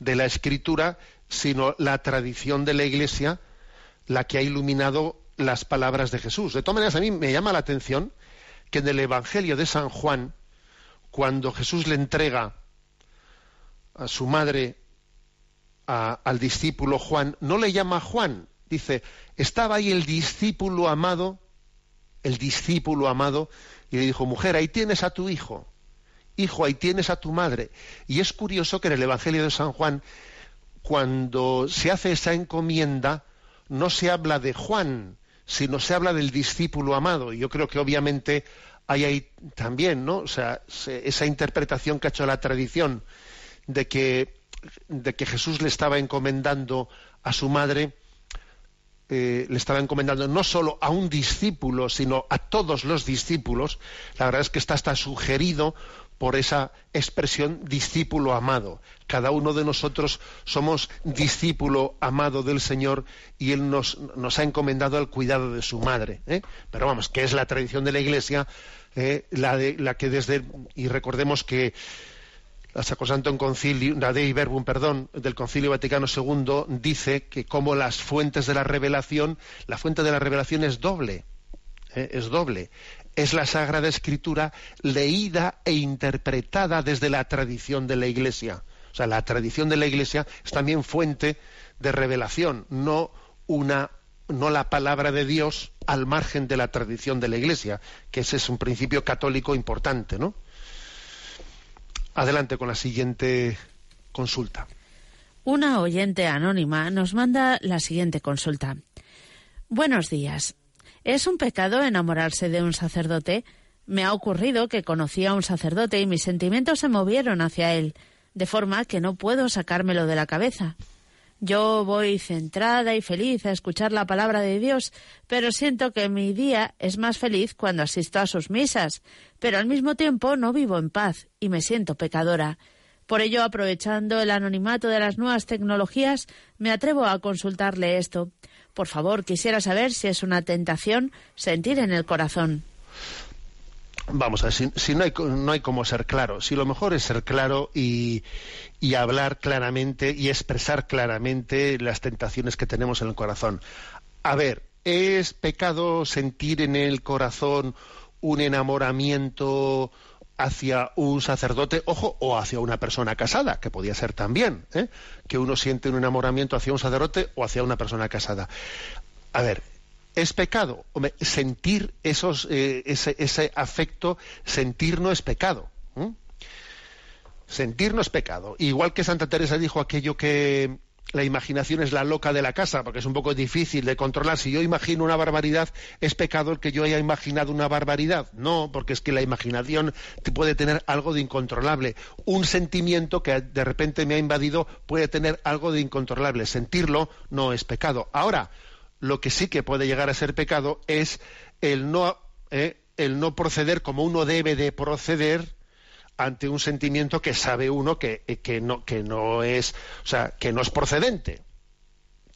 de la Escritura, sino la tradición de la Iglesia la que ha iluminado las palabras de Jesús. De todas maneras, a mí me llama la atención que en el Evangelio de San Juan, cuando Jesús le entrega a su madre al discípulo Juan, no le llama Juan, dice, estaba ahí el discípulo amado, el discípulo amado, y le dijo, mujer, ahí tienes a tu hijo, hijo, ahí tienes a tu madre. Y es curioso que en el Evangelio de San Juan, cuando se hace esa encomienda, no se habla de Juan, sino se habla del discípulo amado. Yo creo que obviamente hay ahí también, ¿no? O sea, esa interpretación que ha hecho la tradición de que, de que Jesús le estaba encomendando a su madre, eh, le estaba encomendando no solo a un discípulo, sino a todos los discípulos, la verdad es que está hasta sugerido por esa expresión discípulo amado. Cada uno de nosotros somos discípulo amado del Señor y Él nos, ha encomendado al cuidado de su madre. ¿eh? Pero vamos, que es la tradición de la Iglesia, ¿eh? la, de, la que desde, y recordemos que la Sacrosanto en Concilio, la Dei Verbum, perdón, del Concilio Vaticano II dice que como las fuentes de la revelación, la fuente de la revelación es doble, ¿eh? es doble es la Sagrada Escritura leída e interpretada desde la tradición de la Iglesia. O sea, la tradición de la Iglesia es también fuente de revelación, no una no la palabra de Dios al margen de la tradición de la Iglesia, que ese es un principio católico importante, ¿no? Adelante con la siguiente consulta. Una oyente anónima nos manda la siguiente consulta. Buenos días. ¿Es un pecado enamorarse de un sacerdote? Me ha ocurrido que conocí a un sacerdote y mis sentimientos se movieron hacia él, de forma que no puedo sacármelo de la cabeza. Yo voy centrada y feliz a escuchar la palabra de Dios, pero siento que mi día es más feliz cuando asisto a sus misas, pero al mismo tiempo no vivo en paz y me siento pecadora. Por ello, aprovechando el anonimato de las nuevas tecnologías, me atrevo a consultarle esto. Por favor, quisiera saber si es una tentación sentir en el corazón. Vamos a ver, si, no, hay, no hay como ser claro, si lo mejor es ser claro y, y hablar claramente y expresar claramente las tentaciones que tenemos en el corazón. A ver, ¿es pecado sentir en el corazón un enamoramiento hacia un sacerdote, ojo, o hacia una persona casada, que podía ser también, ¿eh? que uno siente un enamoramiento hacia un sacerdote o hacia una persona casada. A ver, ¿es pecado? sentir esos, eh, ese, afecto, sentir no es pecado. Sentir no es pecado. Igual que Santa Teresa dijo aquello que la imaginación es la loca de la casa, porque es un poco difícil de controlar. Si yo imagino una barbaridad, ¿es pecado el que yo haya imaginado una barbaridad? No, porque es que la imaginación puede tener algo de incontrolable. Un sentimiento que de repente me ha invadido puede tener algo de incontrolable. Sentirlo no es pecado. Ahora, lo que sí que puede llegar a ser pecado es el no, eh, el no proceder como uno debe de proceder ante un sentimiento que sabe uno que, eh, que, no, que no es, o sea, que no es procedente,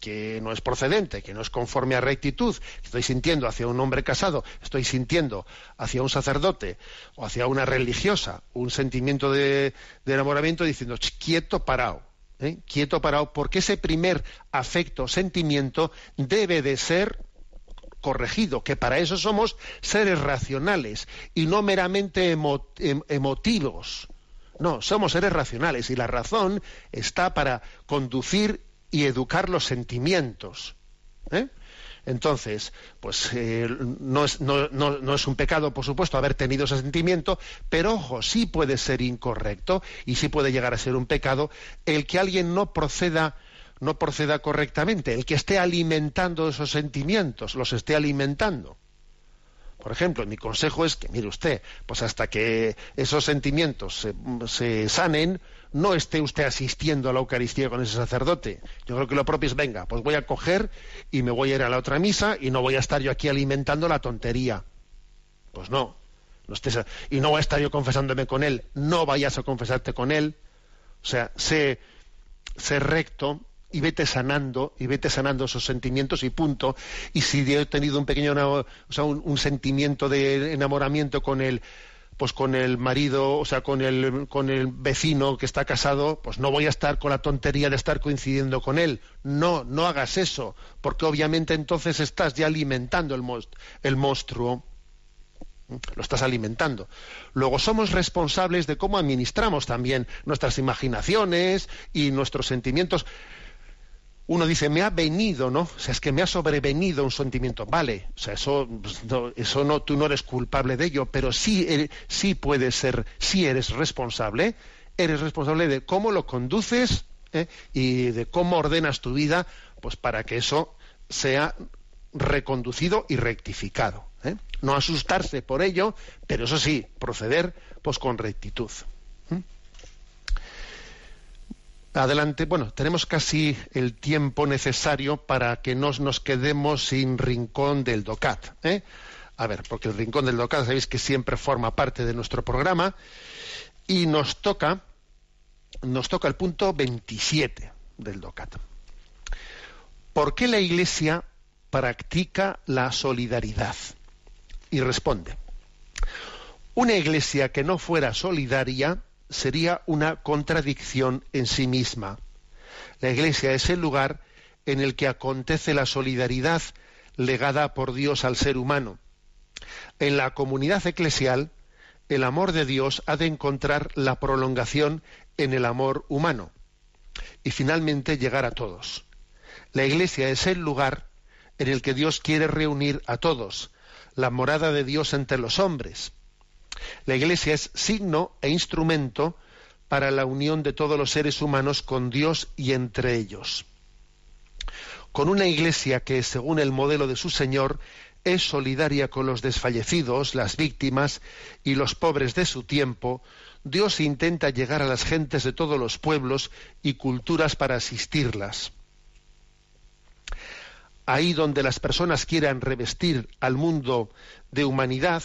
que no es procedente, que no es conforme a rectitud, estoy sintiendo hacia un hombre casado, estoy sintiendo hacia un sacerdote o hacia una religiosa un sentimiento de, enamoramiento diciendo, quieto, parado, ¿eh? quieto, parado, porque ese primer afecto, sentimiento, debe de ser corregido, que para eso somos seres racionales y no meramente em, emotivos. No, somos seres racionales y la razón está para conducir y educar los sentimientos. ¿eh? Entonces, pues eh, no, es, no, no, es, un pecado, por supuesto, haber tenido ese sentimiento, pero ojo, sí puede ser incorrecto y sí puede llegar a ser un pecado el que alguien no proceda, no proceda correctamente, el que esté alimentando esos sentimientos, los esté alimentando. Por ejemplo, mi consejo es que, mire usted, pues hasta que esos sentimientos se sanen, no esté usted asistiendo a la Eucaristía con ese sacerdote. Yo creo que lo propio es, venga, pues voy a coger y me voy a ir a la otra misa y no voy a estar yo aquí alimentando la tontería. Pues no. no estés, y no voy a estar yo confesándome con él. No vayas a confesarte con él. O sea, sé, sé recto y vete sanando y vete sanando esos sentimientos y punto y si he tenido un pequeño o sea, un sentimiento de enamoramiento con él pues con el marido, o sea, con el, con el vecino que está casado, pues no voy a estar con la tontería de estar coincidiendo con él. No, no hagas eso, porque obviamente entonces estás ya alimentando el, el monstruo. Lo estás alimentando. Luego somos responsables de cómo administramos también nuestras imaginaciones y nuestros sentimientos uno dice, me ha venido, ¿no? O sea, es que me ha sobrevenido un sentimiento. Vale, o sea, eso, pues, no, eso no, tú no eres culpable de ello, pero sí, eh, sí puedes ser, sí eres responsable, eres responsable de cómo lo conduces ¿eh? y de cómo ordenas tu vida, pues para que eso sea reconducido y rectificado. ¿eh? No asustarse por ello, pero eso sí, proceder pues con rectitud. Adelante, bueno, tenemos casi el tiempo necesario para que no nos quedemos sin rincón del DOCAT. ¿eh? A ver, porque el rincón del DOCAT sabéis que siempre forma parte de nuestro programa y nos toca, nos toca el punto 27 del DOCAT. ¿Por qué la Iglesia practica la solidaridad? Y responde, una Iglesia que no fuera solidaria sería una contradicción en sí misma. La Iglesia es el lugar en el que acontece la solidaridad legada por Dios al ser humano. En la comunidad eclesial, el amor de Dios ha de encontrar la prolongación en el amor humano y finalmente llegar a todos. La Iglesia es el lugar en el que Dios quiere reunir a todos, la morada de Dios entre los hombres. La Iglesia es signo e instrumento para la unión de todos los seres humanos con Dios y entre ellos. Con una Iglesia que, según el modelo de su Señor, es solidaria con los desfallecidos, las víctimas y los pobres de su tiempo, Dios intenta llegar a las gentes de todos los pueblos y culturas para asistirlas. Ahí donde las personas quieran revestir al mundo de humanidad,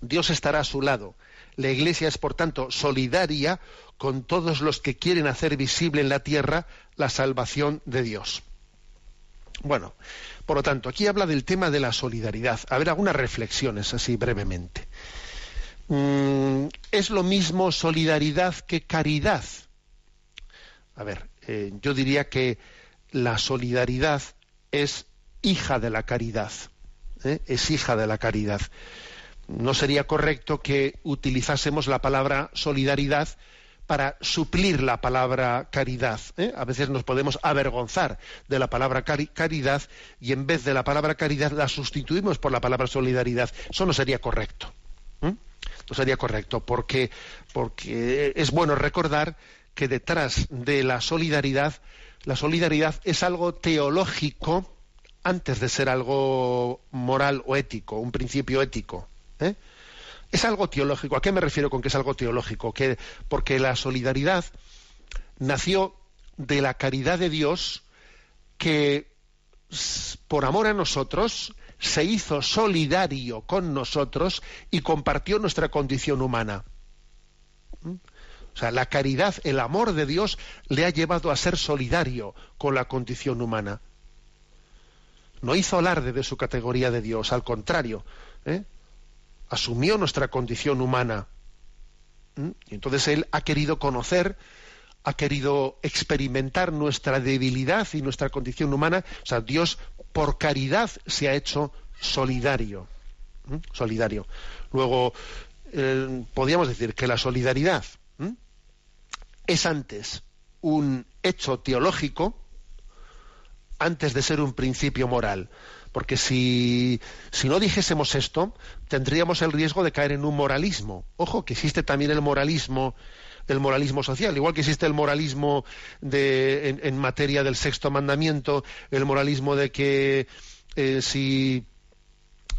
Dios estará a su lado. La Iglesia es, por tanto, solidaria con todos los que quieren hacer visible en la tierra la salvación de Dios. Bueno, por lo tanto, aquí habla del tema de la solidaridad. A ver, algunas reflexiones así brevemente. Mm, ¿Es lo mismo solidaridad que caridad? A ver, eh, yo diría que la solidaridad es hija de la caridad. ¿eh? Es hija de la caridad no sería correcto que utilizásemos la palabra solidaridad para suplir la palabra caridad. ¿eh? A veces nos podemos avergonzar de la palabra caridad y en vez de la palabra caridad la sustituimos por la palabra solidaridad. Eso no sería correcto. ¿eh? No sería correcto porque, porque es bueno recordar que detrás de la solidaridad, la solidaridad es algo teológico antes de ser algo moral o ético, un principio ético. ¿Eh? Es algo teológico. ¿A qué me refiero con que es algo teológico? Que, porque la solidaridad nació de la caridad de Dios que por amor a nosotros se hizo solidario con nosotros y compartió nuestra condición humana. ¿Mm? O sea, la caridad, el amor de Dios le ha llevado a ser solidario con la condición humana. No hizo alarde de su categoría de Dios, al contrario, ¿eh? Asumió nuestra condición humana. Y entonces Él ha querido conocer, ha querido experimentar nuestra debilidad y nuestra condición humana. O sea, Dios por caridad se ha hecho solidario. Solidario. Luego, eh, podríamos decir que la solidaridad es antes un hecho teológico antes de ser un principio moral. Porque si, si, no dijésemos esto, tendríamos el riesgo de caer en un moralismo. Ojo, que existe también el moralismo, el moralismo social, igual que existe el moralismo de, en, materia del sexto mandamiento, el moralismo de que eh, si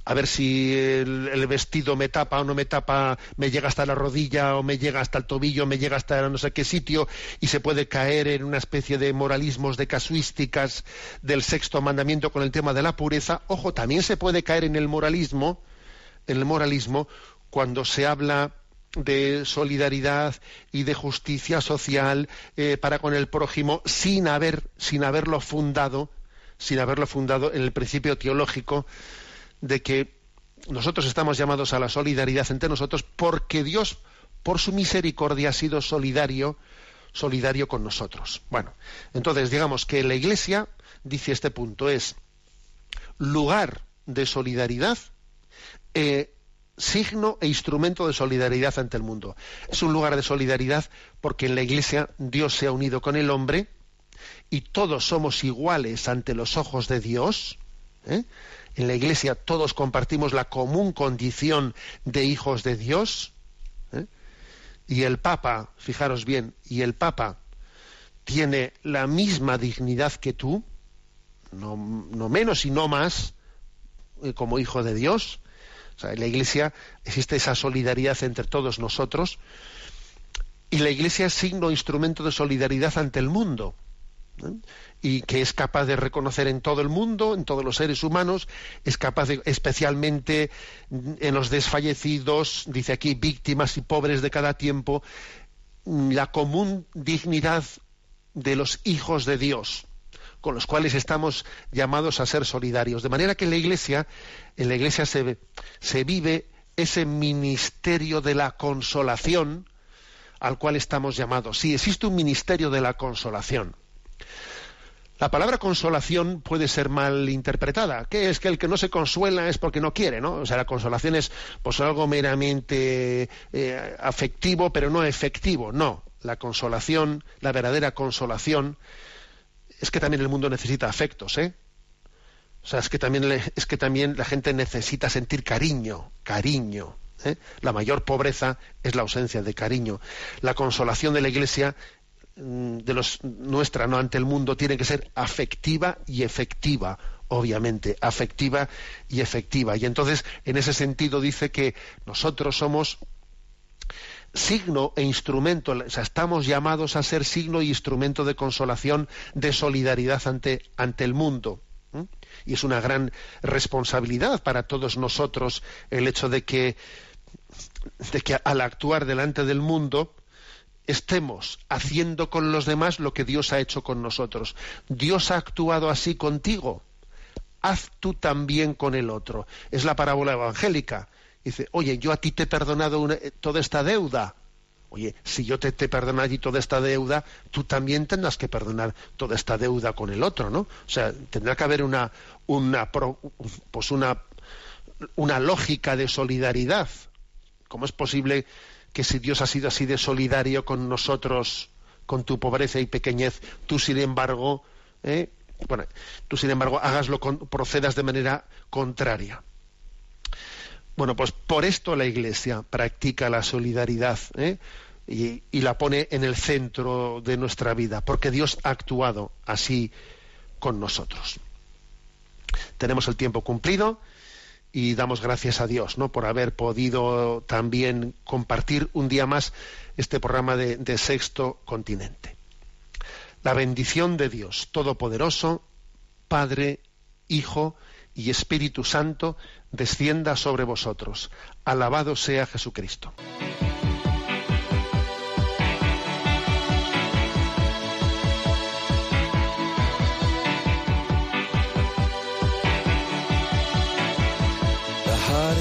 a ver si el, vestido me tapa o no me tapa, me llega hasta la rodilla o me llega hasta el tobillo, me llega hasta no sé qué sitio y se puede caer en una especie de moralismos, de casuísticas del sexto mandamiento con el tema de la pureza. Ojo, también se puede caer en el moralismo, el moralismo cuando se habla de solidaridad y de justicia social eh, para con el prójimo sin haber sin haberlo fundado sin haberlo fundado en el principio teológico de que nosotros estamos llamados a la solidaridad entre nosotros porque Dios, por su misericordia, ha sido solidario, solidario con nosotros. Bueno, entonces digamos que la Iglesia, dice este punto, es lugar de solidaridad, eh, signo e instrumento de solidaridad ante el mundo. Es un lugar de solidaridad porque en la Iglesia Dios se ha unido con el hombre y todos somos iguales ante los ojos de Dios. ¿eh? En la Iglesia todos compartimos la común condición de hijos de Dios. ¿eh? Y el Papa, fijaros bien, y el Papa tiene la misma dignidad que tú, no, menos y no más, eh, como hijo de Dios. en la Iglesia existe esa solidaridad entre todos nosotros. Y la Iglesia es signo, instrumento de solidaridad ante el mundo y que es capaz de reconocer en todo el mundo, en todos los seres humanos, es capaz de, especialmente en los desfallecidos, dice aquí, víctimas y pobres de cada tiempo, la común dignidad de los hijos de Dios, con los cuales estamos llamados a ser solidarios. De manera que en la Iglesia, en la Iglesia se, se vive ese ministerio de la consolación al cual estamos llamados. Sí, existe un ministerio de la consolación. La palabra consolación puede ser mal interpretada. ¿Qué es que el que no se consuela es porque no quiere, ¿no? O sea, la consolación es pues algo meramente eh, afectivo, pero no efectivo. No, la consolación, la verdadera consolación, es que también el mundo necesita afectos, ¿eh? O sea, es que también, es que también la gente necesita sentir cariño, cariño. ¿eh? La mayor pobreza es la ausencia de cariño. La consolación de la Iglesia de los nuestra no ante el mundo tiene que ser afectiva y efectiva obviamente. Afectiva y efectiva. Y entonces en ese sentido dice que nosotros somos signo e instrumento, o sea, estamos llamados a ser signo e instrumento de consolación, de solidaridad ante, ante el mundo. Y es una gran responsabilidad para todos nosotros el hecho de que, de que al actuar delante del mundo, estemos haciendo con los demás lo que Dios ha hecho con nosotros. Dios ha actuado así contigo. Haz tú también con el otro. Es la parábola evangélica. Dice, oye, yo a ti te he perdonado eh, toda esta deuda. Oye, si yo te, te perdono allí toda esta deuda, tú también tendrás que perdonar toda esta deuda con el otro, ¿no? O sea, tendrá que haber una, una, pues una, una lógica de solidaridad. ¿Cómo es posible que si Dios ha sido así de solidario con nosotros, con tu pobreza y pequeñez, tú sin embargo, ¿eh? bueno, tú sin embargo hagaslo, procedas de manera contraria. Bueno, pues por esto la Iglesia practica la solidaridad ¿eh? y la pone en el centro de nuestra vida, porque Dios ha actuado así con nosotros. Tenemos el tiempo cumplido y damos gracias a Dios ¿no? por haber podido también compartir un día más este programa de, de Sexto Continente. La bendición de Dios Todopoderoso, Padre, Hijo y Espíritu Santo, descienda sobre vosotros. Alabado sea Jesucristo.